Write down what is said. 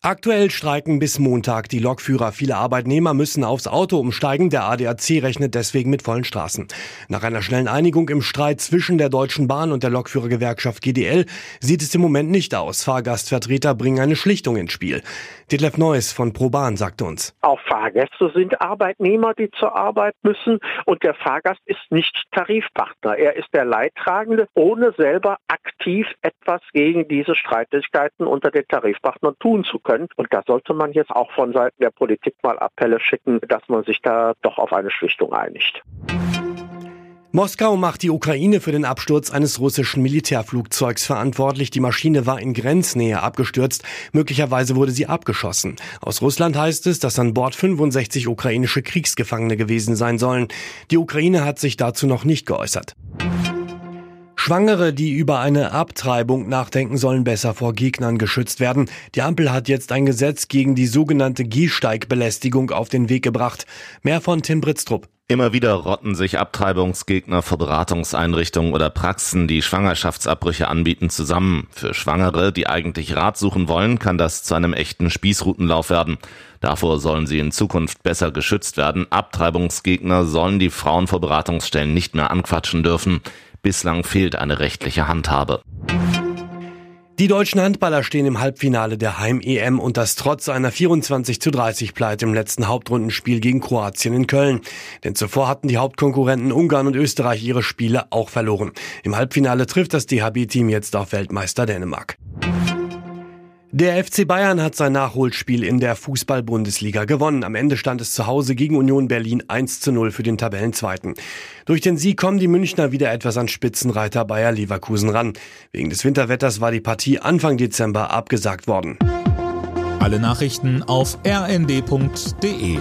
Aktuell streiken bis Montag die Lokführer. Viele Arbeitnehmer müssen aufs Auto umsteigen. Der ADAC rechnet deswegen mit vollen Straßen. Nach einer schnellen Einigung im Streit zwischen der Deutschen Bahn und der Lokführergewerkschaft GDL sieht es im Moment nicht aus. Fahrgastvertreter bringen eine Schlichtung ins Spiel. Detlef Neuss von ProBahn sagt uns. Auch Fahrgäste sind Arbeitnehmer, die zur Arbeit müssen und der Fahrgast ist nicht Tarifpartner. Er ist der Leidtragende, ohne selber aktiv etwas gegen diese Streitigkeiten unter den Tarifpartnern tun zu können. Und da sollte man jetzt auch von Seiten der Politik mal Appelle schicken, dass man sich da doch auf eine Schlichtung einigt. Moskau macht die Ukraine für den Absturz eines russischen Militärflugzeugs verantwortlich. Die Maschine war in Grenznähe abgestürzt. Möglicherweise wurde sie abgeschossen. Aus Russland heißt es, dass an Bord 65 ukrainische Kriegsgefangene gewesen sein sollen. Die Ukraine hat sich dazu noch nicht geäußert. Schwangere, die über eine Abtreibung nachdenken, sollen besser vor Gegnern geschützt werden. Die Ampel hat jetzt ein Gesetz gegen die sogenannte Gehsteigbelästigung auf den Weg gebracht. Mehr von Tim Britztrup. Immer wieder rotten sich Abtreibungsgegner vor Beratungseinrichtungen oder Praxen, die Schwangerschaftsabbrüche anbieten, zusammen. Für Schwangere, die eigentlich Rat suchen wollen, kann das zu einem echten Spießrutenlauf werden. Davor sollen sie in Zukunft besser geschützt werden. Abtreibungsgegner sollen die Frauen vor Beratungsstellen nicht mehr anquatschen dürfen. Bislang fehlt eine rechtliche Handhabe. Die deutschen Handballer stehen im Halbfinale der Heim-EM und das trotz einer 24 zu 30 Pleite im letzten Hauptrundenspiel gegen Kroatien in Köln. Denn zuvor hatten die Hauptkonkurrenten Ungarn und Österreich ihre Spiele auch verloren. Im Halbfinale trifft das DHB-Team jetzt auf Weltmeister Dänemark. Der FC Bayern hat sein Nachholspiel in der Fußball-Bundesliga gewonnen. Am Ende stand es zu Hause gegen Union Berlin 1 zu 0 für den Tabellenzweiten. Durch den Sieg kommen die Münchner wieder etwas an Spitzenreiter Bayer Leverkusen ran. Wegen des Winterwetters war die Partie Anfang Dezember abgesagt worden. Alle Nachrichten auf rnd.de